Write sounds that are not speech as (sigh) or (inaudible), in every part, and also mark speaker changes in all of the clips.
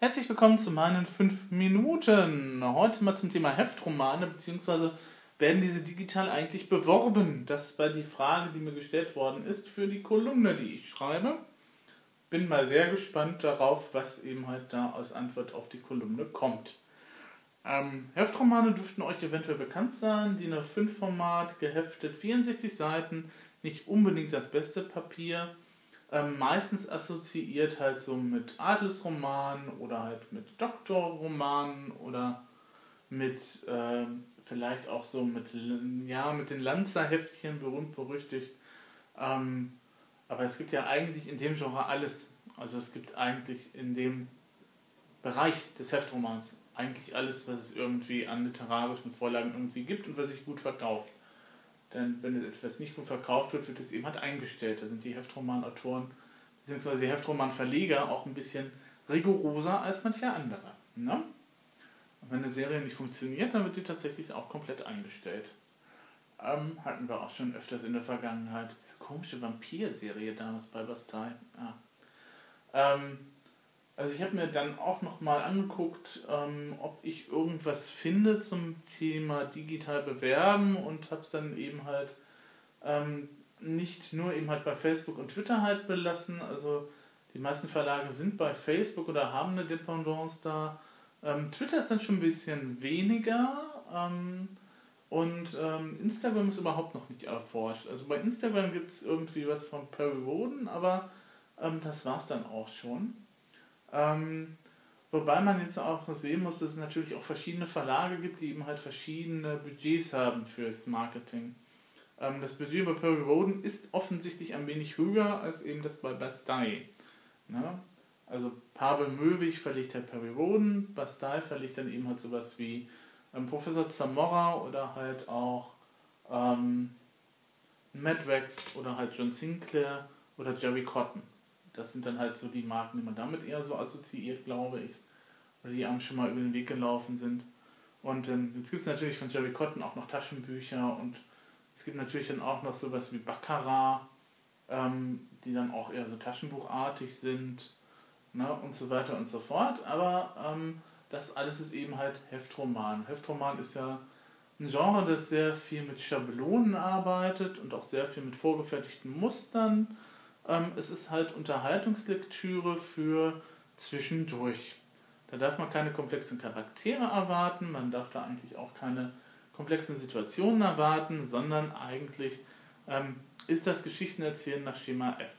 Speaker 1: Herzlich willkommen zu meinen 5 Minuten. Heute mal zum Thema Heftromane, beziehungsweise werden diese digital eigentlich beworben? Das war die Frage, die mir gestellt worden ist für die Kolumne, die ich schreibe. Bin mal sehr gespannt darauf, was eben halt da als Antwort auf die Kolumne kommt. Ähm, Heftromane dürften euch eventuell bekannt sein. DIN A5-Format, geheftet, 64 Seiten, nicht unbedingt das beste Papier ähm, meistens assoziiert halt so mit Adelsromanen oder halt mit Doktorromanen oder mit äh, vielleicht auch so mit, ja, mit den Lanzerheftchen berühmt berüchtigt. Ähm, aber es gibt ja eigentlich in dem Genre alles. Also es gibt eigentlich in dem Bereich des Heftromans eigentlich alles, was es irgendwie an literarischen Vorlagen irgendwie gibt und was sich gut verkauft. Denn wenn etwas nicht gut verkauft wird, wird es eben halt eingestellt. Da sind die Heftromanautoren bzw. die Heftromanverleger auch ein bisschen rigoroser als manche andere. Ne? Und wenn eine Serie nicht funktioniert, dann wird die tatsächlich auch komplett eingestellt. Ähm, hatten wir auch schon öfters in der Vergangenheit. Diese komische Vampir-Serie damals bei Bastei. Ah. Ähm, also ich habe mir dann auch nochmal angeguckt, ähm, ob ich irgendwas finde zum Thema digital bewerben und habe es dann eben halt ähm, nicht nur eben halt bei Facebook und Twitter halt belassen. Also die meisten Verlage sind bei Facebook oder haben eine Dependance da. Ähm, Twitter ist dann schon ein bisschen weniger ähm, und ähm, Instagram ist überhaupt noch nicht erforscht. Also bei Instagram gibt es irgendwie was von Perry Roden, aber ähm, das war es dann auch schon. Ähm, wobei man jetzt auch sehen muss, dass es natürlich auch verschiedene Verlage gibt, die eben halt verschiedene Budgets haben fürs Marketing. Ähm, das Budget bei Perry Roden ist offensichtlich ein wenig höher als eben das bei Bastei. Ne? Also Pavel Möwig verlegt halt Perry Roden, Bastei verlegt dann eben halt sowas wie ähm, Professor Zamora oder halt auch ähm, Madrex oder halt John Sinclair oder Jerry Cotton. Das sind dann halt so die Marken, die man damit eher so assoziiert, glaube ich. Oder die einem schon mal über den Weg gelaufen sind. Und ähm, jetzt gibt es natürlich von Jerry Cotton auch noch Taschenbücher und es gibt natürlich dann auch noch sowas wie Baccarat, ähm, die dann auch eher so taschenbuchartig sind ne, und so weiter und so fort. Aber ähm, das alles ist eben halt Heftroman. Heftroman ist ja ein Genre, das sehr viel mit Schablonen arbeitet und auch sehr viel mit vorgefertigten Mustern ähm, es ist halt Unterhaltungslektüre für zwischendurch. Da darf man keine komplexen Charaktere erwarten, man darf da eigentlich auch keine komplexen Situationen erwarten, sondern eigentlich ähm, ist das Geschichtenerzählen nach Schema F.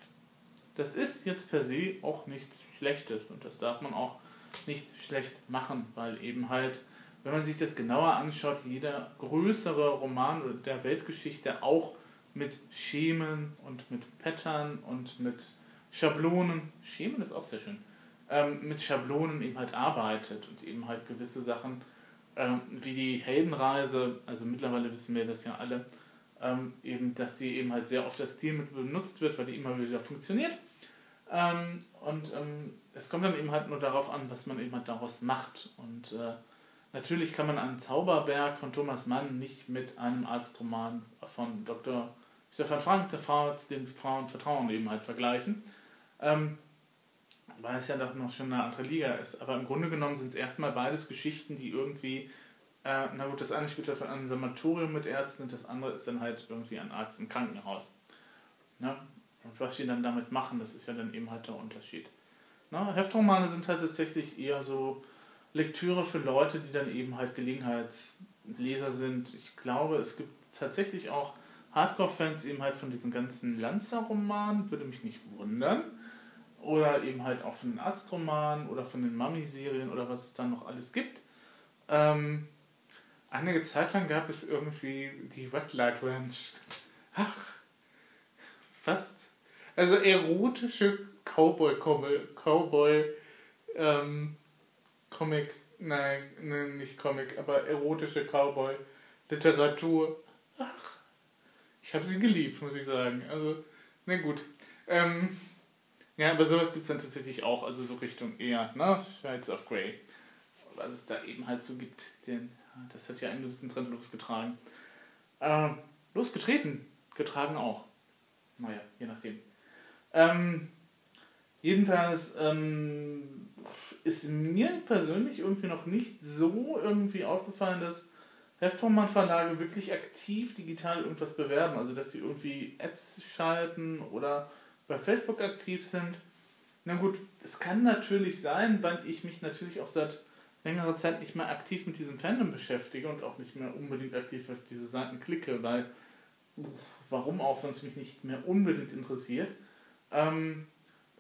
Speaker 1: Das ist jetzt per se auch nichts Schlechtes und das darf man auch nicht schlecht machen, weil eben halt, wenn man sich das genauer anschaut, jeder größere Roman der Weltgeschichte auch mit Schemen und mit Pattern und mit Schablonen, Schemen ist auch sehr schön, ähm, mit Schablonen eben halt arbeitet und eben halt gewisse Sachen ähm, wie die Heldenreise, also mittlerweile wissen wir das ja alle, ähm, eben, dass sie eben halt sehr oft das Stil mit benutzt wird, weil die immer wieder funktioniert. Ähm, und ähm, es kommt dann eben halt nur darauf an, was man eben halt daraus macht. Und äh, natürlich kann man einen Zauberberg von Thomas Mann nicht mit einem Arztroman von Dr. Stefan Frank, der Frau, den Frauen Vertrauen eben halt vergleichen. Ähm, weil es ja doch noch schon eine andere Liga ist. Aber im Grunde genommen sind es erstmal beides Geschichten, die irgendwie, äh, na gut, das eine spielt auf einem Sanatorium mit Ärzten und das andere ist dann halt irgendwie ein Arzt im Krankenhaus. Ne? Und was sie dann damit machen, das ist ja dann eben halt der Unterschied. Ne? Heftromane sind halt tatsächlich eher so Lektüre für Leute, die dann eben halt Gelegenheitsleser sind. Ich glaube, es gibt tatsächlich auch Hardcore-Fans eben halt von diesen ganzen Lanzer-Romanen, würde mich nicht wundern. Oder eben halt auch von den Arztromanen oder von den Mummy-Serien oder was es dann noch alles gibt. Ähm, einige Zeit lang gab es irgendwie die Red Light Ranch. Ach, fast. Also erotische Cowboy-Comic, Cowboy, ähm, nein, nein, nicht Comic, aber erotische Cowboy-Literatur. Ach, ich habe sie geliebt, muss ich sagen. Also, na gut. Ähm, ja, aber sowas gibt es dann tatsächlich auch, also so Richtung eher, ne? Shades of Grey. Was es da eben halt so gibt. Den, das hat ja einen gewissen Trend losgetragen. Ähm, losgetreten. Getragen auch. Naja, je nachdem. Ähm, jedenfalls ähm, ist mir persönlich irgendwie noch nicht so irgendwie aufgefallen, dass Heftroman-Verlage wirklich aktiv digital irgendwas bewerben. Also dass sie irgendwie Ads schalten oder bei Facebook aktiv sind. Na gut, es kann natürlich sein, weil ich mich natürlich auch seit längerer Zeit nicht mehr aktiv mit diesem Fandom beschäftige und auch nicht mehr unbedingt aktiv auf diese Seiten klicke, weil warum auch, wenn es mich nicht mehr unbedingt interessiert. Ähm,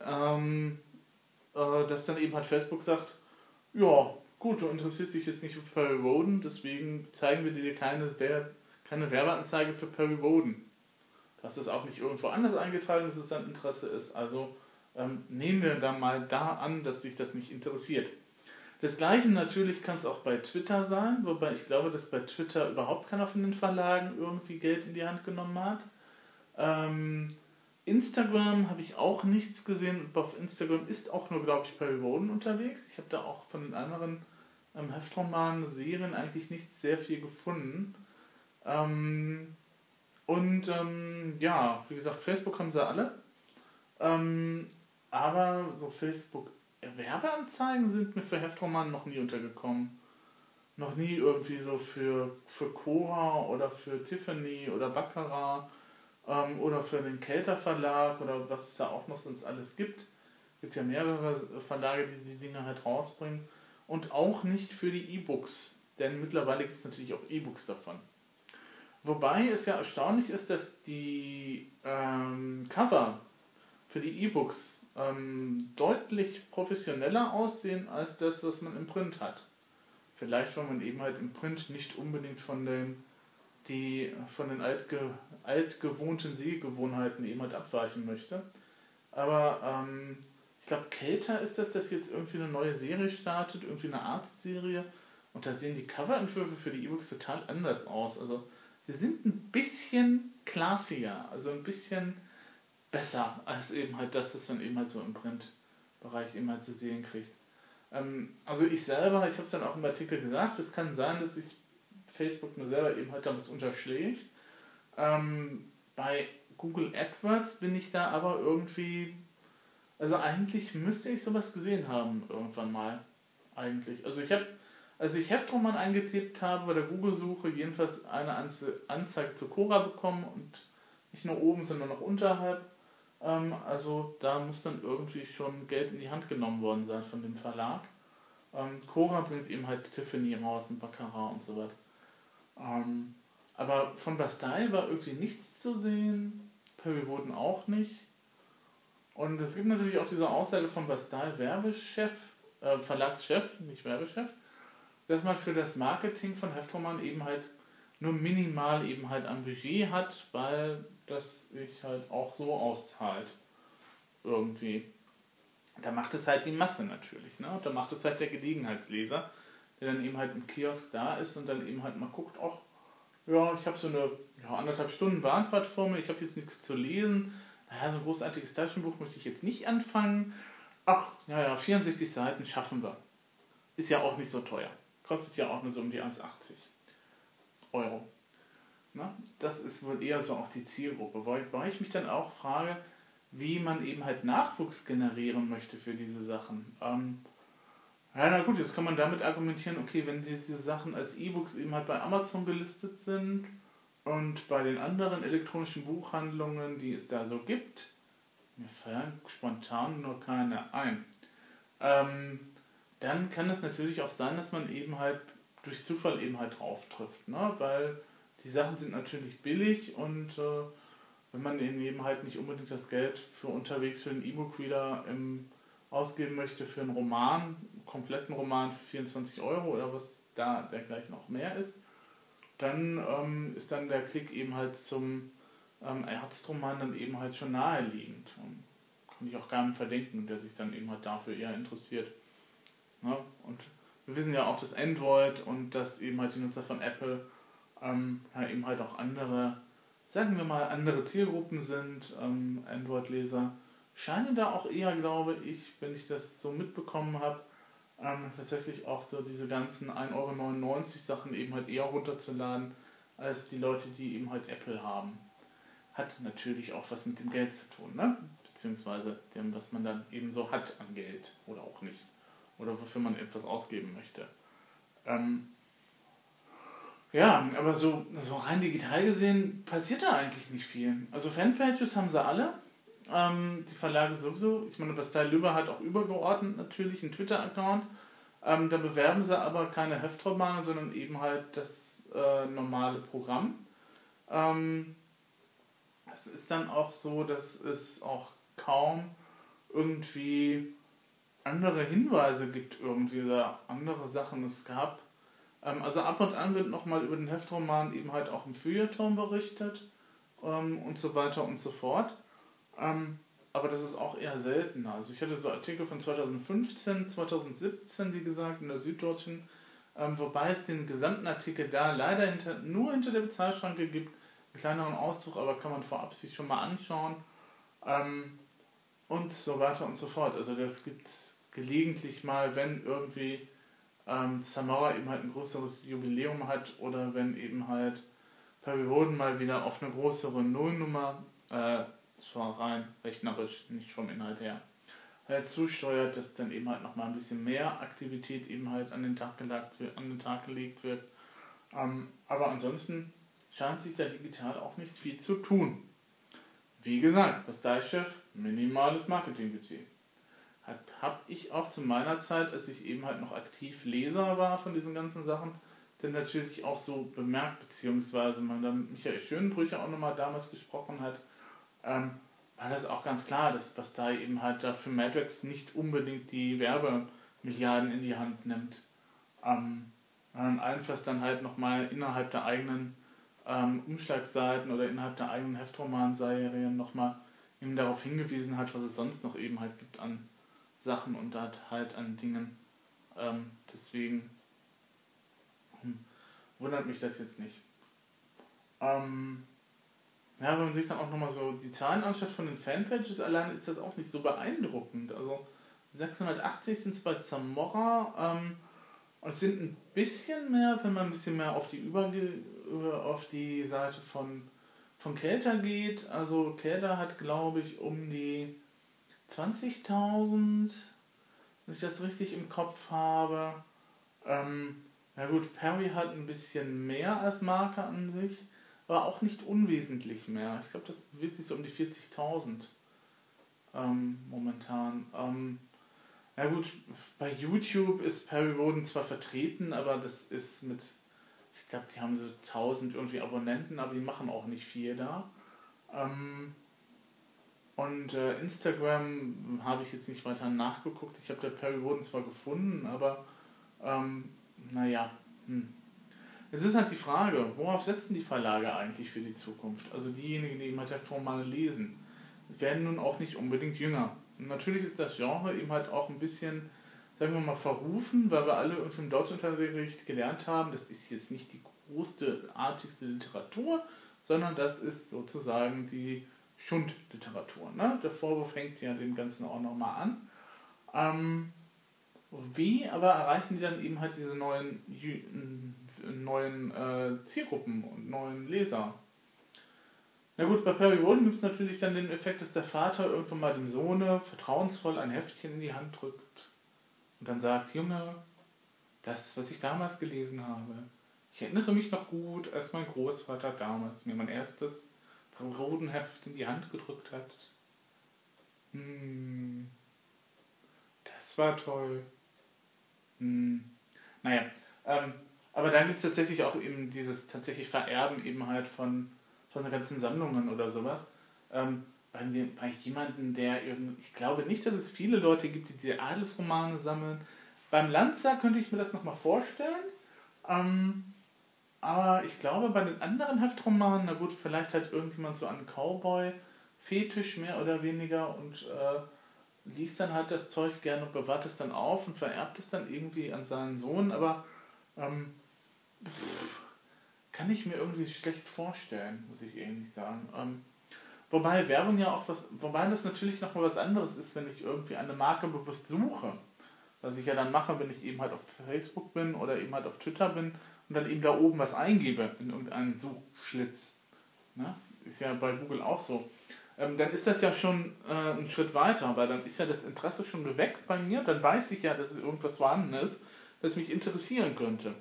Speaker 1: ähm, äh, dass dann eben halt Facebook sagt, ja, gut, du interessierst dich jetzt nicht für Perry Roden, deswegen zeigen wir dir keine, keine Werbeanzeige für Perry Roden. Dass das auch nicht irgendwo anders eingetragen ist, dass es dein Interesse ist. Also ähm, nehmen wir dann mal da an, dass sich das nicht interessiert. Das gleiche natürlich kann es auch bei Twitter sein, wobei ich glaube, dass bei Twitter überhaupt keiner von den Verlagen irgendwie Geld in die Hand genommen hat. Ähm, Instagram habe ich auch nichts gesehen. Auf Instagram ist auch nur, glaube ich, Perry Roden unterwegs. Ich habe da auch von den anderen ähm, Heftromanen, Serien eigentlich nicht sehr viel gefunden. Ähm, und ähm, ja, wie gesagt, Facebook haben sie alle. Ähm, aber so Facebook Werbeanzeigen sind mir für Heftromanen noch nie untergekommen. Noch nie irgendwie so für, für Cora oder für Tiffany oder Baccarat ähm, oder für den Kelter Verlag oder was es da auch noch sonst alles gibt. Es gibt ja mehrere Verlage, die die Dinge halt rausbringen. Und auch nicht für die E-Books, denn mittlerweile gibt es natürlich auch E-Books davon. Wobei es ja erstaunlich ist, dass die ähm, Cover für die E-Books ähm, deutlich professioneller aussehen als das, was man im Print hat. Vielleicht, weil man eben halt im Print nicht unbedingt von den, die, von den altge, altgewohnten Sehgewohnheiten eben halt abweichen möchte. Aber ähm, glaube, Kelter ist das, dass jetzt irgendwie eine neue Serie startet, irgendwie eine Arztserie. Und da sehen die Coverentwürfe für die E-Books total anders aus. Also sie sind ein bisschen classier, also ein bisschen besser als eben halt das, was man eben halt so im Printbereich eben halt zu sehen kriegt. Ähm, also ich selber, ich habe es dann auch im Artikel gesagt, es kann sein, dass sich Facebook mir selber eben halt damals unterschlägt. Ähm, bei Google AdWords bin ich da aber irgendwie, also eigentlich müsste ich sowas gesehen haben irgendwann mal. Eigentlich. Also ich habe, als ich Heftroman eingetippt habe bei der Google-Suche, jedenfalls eine Anzeige zu Cora bekommen und nicht nur oben, sondern auch unterhalb. Ähm, also da muss dann irgendwie schon Geld in die Hand genommen worden sein von dem Verlag. Ähm, Cora bringt eben halt Tiffany raus, ein Baccarat und so weiter. Ähm, aber von Bastille war irgendwie nichts zu sehen, Perry Roden auch nicht. Und es gibt natürlich auch diese Aussage von Bastille, Werbechef, äh, Verlagschef, nicht Werbechef, dass man für das Marketing von Heftroman eben halt nur minimal eben halt ein Budget hat, weil das sich halt auch so auszahlt. Irgendwie. Da macht es halt die Masse natürlich. Ne? Da macht es halt der Gelegenheitsleser, der dann eben halt im Kiosk da ist und dann eben halt mal guckt, ach, ja, ich habe so eine ja, anderthalb Stunden Bahnfahrt vor mir, ich habe jetzt nichts zu lesen. Naja, so ein großartiges Taschenbuch möchte ich jetzt nicht anfangen. Ach, naja, 64 Seiten schaffen wir. Ist ja auch nicht so teuer. Kostet ja auch nur so um die 1,80 Euro. Na, das ist wohl eher so auch die Zielgruppe, weil ich mich dann auch frage, wie man eben halt Nachwuchs generieren möchte für diese Sachen. Ähm, ja, na gut, jetzt kann man damit argumentieren, okay, wenn diese Sachen als E-Books eben halt bei Amazon gelistet sind und bei den anderen elektronischen Buchhandlungen, die es da so gibt, mir fallen spontan nur keine ein, ähm, dann kann es natürlich auch sein, dass man eben halt durch Zufall eben halt drauf trifft, ne? weil die Sachen sind natürlich billig und äh, wenn man eben halt nicht unbedingt das Geld für unterwegs für einen E-Book-Reader ausgeben möchte für einen Roman, einen kompletten Roman für 24 Euro oder was da dergleichen auch mehr ist, dann ähm, ist dann der Klick eben halt zum ähm, Ärztroman dann eben halt schon naheliegend. Und kann ich auch gar nicht verdenken, der sich dann eben halt dafür eher interessiert. Ne? Und wir wissen ja auch, dass Android und dass eben halt die Nutzer von Apple ähm, ja, eben halt auch andere, sagen wir mal, andere Zielgruppen sind, ähm, Android-Leser, scheinen da auch eher, glaube ich, wenn ich das so mitbekommen habe, ähm, tatsächlich auch so diese ganzen 1,99 Euro Sachen eben halt eher runterzuladen, als die Leute, die eben halt Apple haben. Hat natürlich auch was mit dem Geld zu tun, ne? beziehungsweise dem, was man dann eben so hat an Geld oder auch nicht. oder wofür man etwas ausgeben möchte. Ähm, ja, aber so, so rein digital gesehen passiert da eigentlich nicht viel. Also Fanpages haben sie alle. Ähm, die Verlage sowieso. Ich meine, das Teil Lüber hat auch übergeordnet natürlich einen Twitter-Account. Ähm, da bewerben sie aber keine Heftromane, sondern eben halt das äh, normale Programm. Ähm, es ist dann auch so, dass es auch kaum irgendwie andere Hinweise gibt, irgendwie oder andere Sachen es gab. Ähm, also ab und an wird nochmal über den Heftroman eben halt auch im Feuilleton berichtet ähm, und so weiter und so fort. Ähm, aber das ist auch eher seltener. Also ich hatte so Artikel von 2015, 2017, wie gesagt, in der Süddeutschen, ähm, wobei es den gesamten Artikel da leider hinter, nur hinter der Bezahlschranke gibt. Einen kleineren Ausdruck, aber kann man vorab sich schon mal anschauen. Ähm, und so weiter und so fort. Also das gibt gelegentlich mal, wenn irgendwie ähm, Samara eben halt ein größeres Jubiläum hat oder wenn eben halt Perry Roden mal wieder auf eine größere Nullnummer, äh, zwar rein rechnerisch, nicht vom Inhalt her, halt zusteuert, dass dann eben halt nochmal ein bisschen mehr Aktivität eben halt an den Tag gelegt wird. An den Tag gelegt wird. Ähm, aber ansonsten scheint sich da digital auch nicht viel zu tun. Wie gesagt, Chef, minimales Marketingbudget habe ich auch zu meiner Zeit, als ich eben halt noch aktiv Leser war von diesen ganzen Sachen, dann natürlich auch so bemerkt, beziehungsweise man dann Michael Schönbrücher auch nochmal damals gesprochen hat, ähm, war das auch ganz klar, dass was da eben halt da für Matrix nicht unbedingt die Werbemilliarden in die Hand nimmt. Ähm, allenfalls dann halt nochmal innerhalb der eigenen ähm, Umschlagseiten oder innerhalb der eigenen Heftromanserien nochmal eben darauf hingewiesen hat, was es sonst noch eben halt gibt an Sachen und halt an Dingen. Ähm, deswegen hm, wundert mich das jetzt nicht. Ähm, ja, wenn man sich dann auch nochmal so die Zahlen anschaut von den Fanpages allein, ist das auch nicht so beeindruckend. Also 680 sind es bei Zamora ähm, und es sind ein bisschen mehr, wenn man ein bisschen mehr auf die Überge auf die Seite von, von Kelter geht. Also Kelter hat, glaube ich, um die 20.000, wenn ich das richtig im Kopf habe. Ähm, na gut, Perry hat ein bisschen mehr als Marke an sich, aber auch nicht unwesentlich mehr. Ich glaube, das bewegt sich so um die 40.000 ähm, momentan. Ähm, ja gut, bei YouTube ist Perry Roden zwar vertreten, aber das ist mit, ich glaube, die haben so 1000 irgendwie Abonnenten, aber die machen auch nicht viel da. Ähm, und äh, Instagram habe ich jetzt nicht weiter nachgeguckt. Ich habe der Perry Roden zwar gefunden, aber ähm, naja. Hm. Es ist halt die Frage, worauf setzen die Verlage eigentlich für die Zukunft? Also diejenigen, die eben halt Formale lesen, werden nun auch nicht unbedingt jünger. Und natürlich ist das Genre eben halt auch ein bisschen, sagen wir mal, verrufen, weil wir alle im Deutschunterricht gelernt haben, das ist jetzt nicht die größte, artigste Literatur, sondern das ist sozusagen die Schundliteratur. Ne? Der Vorwurf hängt ja dem Ganzen auch nochmal an. Ähm, wie aber erreichen die dann eben halt diese neuen, neuen äh, Zielgruppen und neuen Leser? Na gut, bei Perry Roden gibt es natürlich dann den Effekt, dass der Vater irgendwann mal dem Sohne vertrauensvoll ein Heftchen in die Hand drückt und dann sagt, Junge, das, was ich damals gelesen habe, ich erinnere mich noch gut, als mein Großvater damals mir mein erstes roten Heft in die Hand gedrückt hat. Hm, das war toll. Hm, naja, ähm, aber dann gibt es tatsächlich auch eben dieses tatsächlich Vererben eben halt von, von ganzen Sammlungen oder sowas. Ähm, bei, bei jemandem, der irgendwie, ich glaube nicht, dass es viele Leute gibt, die diese Adelsromane sammeln. Beim Lanza könnte ich mir das nochmal vorstellen. Ähm, aber ich glaube, bei den anderen Heftromanen, na gut, vielleicht hat irgendjemand so einen Cowboy-Fetisch mehr oder weniger und äh, liest dann halt das Zeug gerne und bewahrt es dann auf und vererbt es dann irgendwie an seinen Sohn, aber ähm, kann ich mir irgendwie schlecht vorstellen, muss ich ehrlich sagen. Ähm, wobei Werbung ja auch was, wobei das natürlich noch mal was anderes ist, wenn ich irgendwie eine Marke bewusst suche. Was ich ja dann mache, wenn ich eben halt auf Facebook bin oder eben halt auf Twitter bin und dann eben da oben was eingebe in irgendeinen Suchschlitz. Ne? Ist ja bei Google auch so. ähm, dann ist das ja schon äh, ein Schritt weiter, weil dann ist ja das Interesse schon geweckt bei mir, dann weiß ich ja, dass es irgendwas vorhanden ist, das mich interessieren könnte.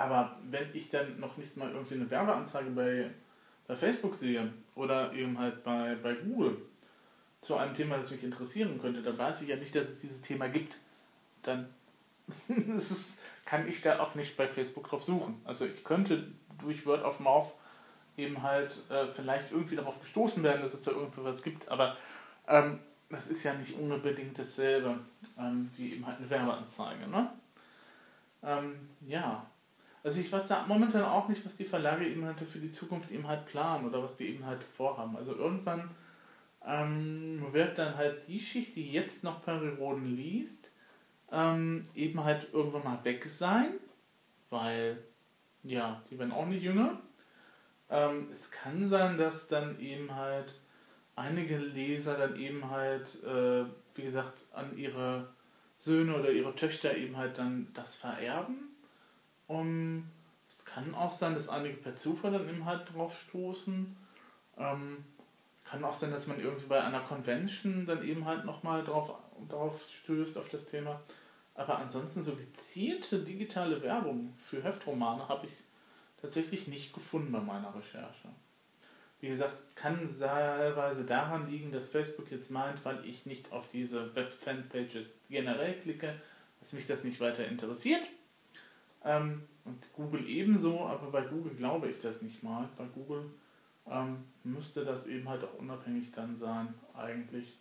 Speaker 1: Aber wenn ich dann noch nicht mal irgendwie eine Werbeanzeige bei, bei Facebook sehe oder eben halt bei, bei Google zu einem Thema, das mich interessieren könnte, dann weiß ich ja nicht, dass es dieses Thema gibt. Dann (laughs) ist, kann ich da auch nicht bei Facebook drauf suchen. Also ich könnte durch Word of Mouth eben halt äh, vielleicht irgendwie darauf gestoßen werden, dass es da irgendwie was gibt, aber ähm, das ist ja nicht unbedingt dasselbe ähm, wie eben halt eine Werbeanzeige. Ne? Ähm, ja, also ich weiß da momentan auch nicht, was die Verlage eben halt für die Zukunft eben halt planen oder was die eben halt vorhaben. Also irgendwann ähm, wird dann halt die Schicht, die jetzt noch Perioden liest, ähm, eben halt irgendwann mal weg sein, weil ja, die werden auch nicht jünger. Ähm, es kann sein, dass dann eben halt einige Leser dann eben halt, äh, wie gesagt, an ihre Söhne oder ihre Töchter eben halt dann das vererben. Um, es kann auch sein, dass einige per Zufall dann eben halt drauf stoßen. Ähm, kann auch sein, dass man irgendwie bei einer Convention dann eben halt nochmal drauf, drauf stößt auf das Thema. Aber ansonsten so gezielte digitale Werbung für Heftromane habe ich tatsächlich nicht gefunden bei meiner Recherche. Wie gesagt, kann teilweise daran liegen, dass Facebook jetzt meint, weil ich nicht auf diese Web-Fanpages generell klicke, dass mich das nicht weiter interessiert. Ähm, und Google ebenso, aber bei Google glaube ich das nicht mal. Bei Google ähm, müsste das eben halt auch unabhängig dann sein, eigentlich.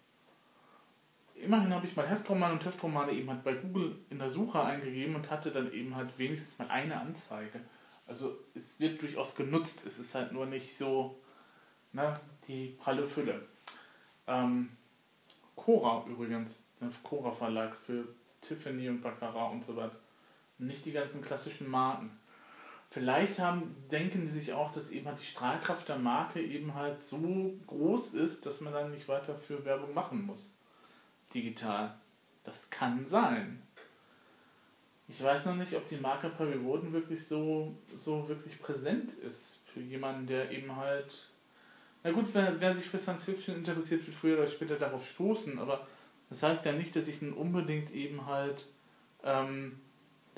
Speaker 1: Immerhin habe ich mal Heftromane und Heftromane eben halt bei Google in der Suche eingegeben und hatte dann eben halt wenigstens mal eine Anzeige. Also es wird durchaus genutzt, es ist halt nur nicht so ne, die pralle Fülle. Ähm, Cora übrigens, der Cora Verlag für Tiffany und Baccarat und so weiter. Nicht die ganzen klassischen Marken. Vielleicht haben, denken die sich auch, dass eben halt die Strahlkraft der Marke eben halt so groß ist, dass man dann nicht weiter für Werbung machen muss. Digital. Das kann sein. Ich weiß noch nicht, ob die Marke Perry Woden wirklich so, so wirklich präsent ist für jemanden, der eben halt. Na gut, wer, wer sich für Science Fiction interessiert, wird früher oder später darauf stoßen, aber das heißt ja nicht, dass ich dann unbedingt eben halt ähm,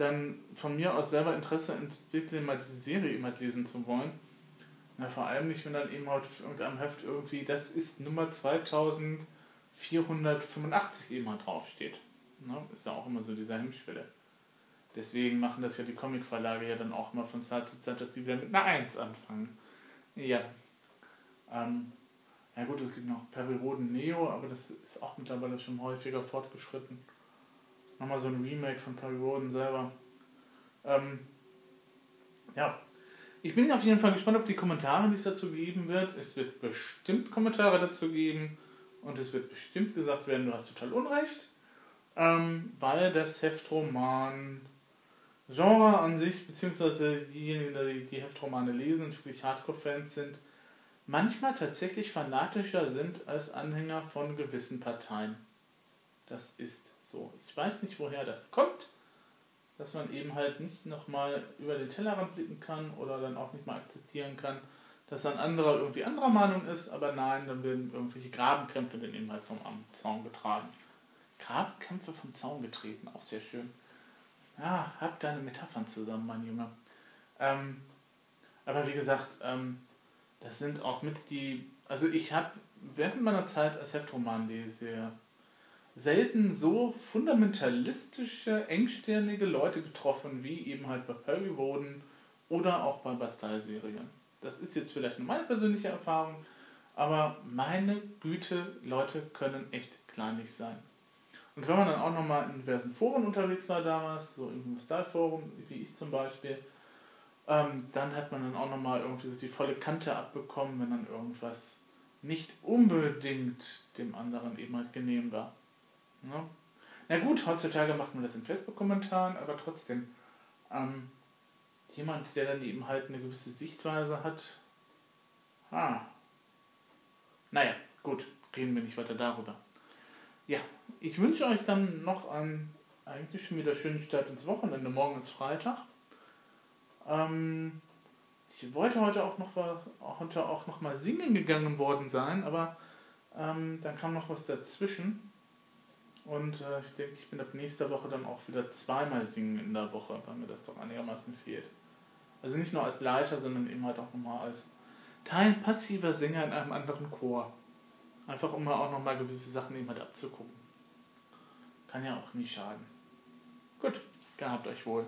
Speaker 1: dann von mir aus selber Interesse entwickle, mal diese Serie halt lesen zu wollen. Na, vor allem nicht, wenn dann eben halt auf irgendeinem Heft irgendwie, das ist Nummer 2485 eben halt draufsteht. Ne? Ist ja auch immer so diese Hemmschwelle. Deswegen machen das ja die Comicverlage ja dann auch mal von Zeit zu Zeit, dass die wieder mit einer 1 anfangen. Ja. Ähm, ja gut, es gibt noch Periroden Neo, aber das ist auch mittlerweile schon häufiger fortgeschritten. Nochmal so ein Remake von Periroden selber. Ähm, ja. Ich bin auf jeden Fall gespannt auf die Kommentare, die es dazu geben wird. Es wird bestimmt Kommentare dazu geben und es wird bestimmt gesagt werden, du hast total Unrecht. Ähm, weil das Heftroman Genre an sich, beziehungsweise diejenigen, die die Heftromane lesen und wirklich Hardcore-Fans sind, manchmal tatsächlich fanatischer sind als Anhänger von gewissen Parteien. Das ist so. Ich weiß nicht, woher das kommt, dass man eben halt nicht nochmal über den Tellerrand blicken kann oder dann auch nicht mal akzeptieren kann, dass ein anderer irgendwie anderer Meinung ist, aber nein, dann werden irgendwelche Grabenkämpfe dann eben halt vom Zaun getragen. Grabenkämpfe vom Zaun getreten, auch sehr schön. Ja, hab deine Metaphern zusammen, mein Junge. Ähm, aber wie gesagt, ähm, das sind auch mit die. Also ich habe während meiner Zeit als Heftromanleser selten so fundamentalistische, engstirnige Leute getroffen, wie eben halt bei Perry Woden oder auch bei Bastille-Serien. Das ist jetzt vielleicht nur meine persönliche Erfahrung, aber meine Güte, Leute können echt kleinlich sein. Und wenn man dann auch nochmal in diversen Foren unterwegs war damals, so im Style-Forum, wie ich zum Beispiel, ähm, dann hat man dann auch nochmal irgendwie die volle Kante abbekommen, wenn dann irgendwas nicht unbedingt dem anderen eben halt genehm war. Ja? Na gut, heutzutage macht man das in Facebook-Kommentaren, aber trotzdem, ähm, jemand, der dann eben halt eine gewisse Sichtweise hat, ah, naja, gut, reden wir nicht weiter darüber. Ja, ich wünsche euch dann noch einen eigentlich schon wieder schönen Start ins Wochenende. Morgen ist Freitag. Ähm, Ich wollte heute auch noch, heute auch noch mal singen gegangen worden sein, aber ähm, dann kam noch was dazwischen. Und äh, ich denke, ich bin ab nächster Woche dann auch wieder zweimal singen in der Woche, weil mir das doch einigermaßen fehlt. Also nicht nur als Leiter, sondern eben halt auch nochmal als Teil passiver Sänger in einem anderen Chor. Einfach um auch nochmal gewisse Sachen eben halt abzugucken. Kann ja auch nie schaden. Gut, gehabt euch wohl.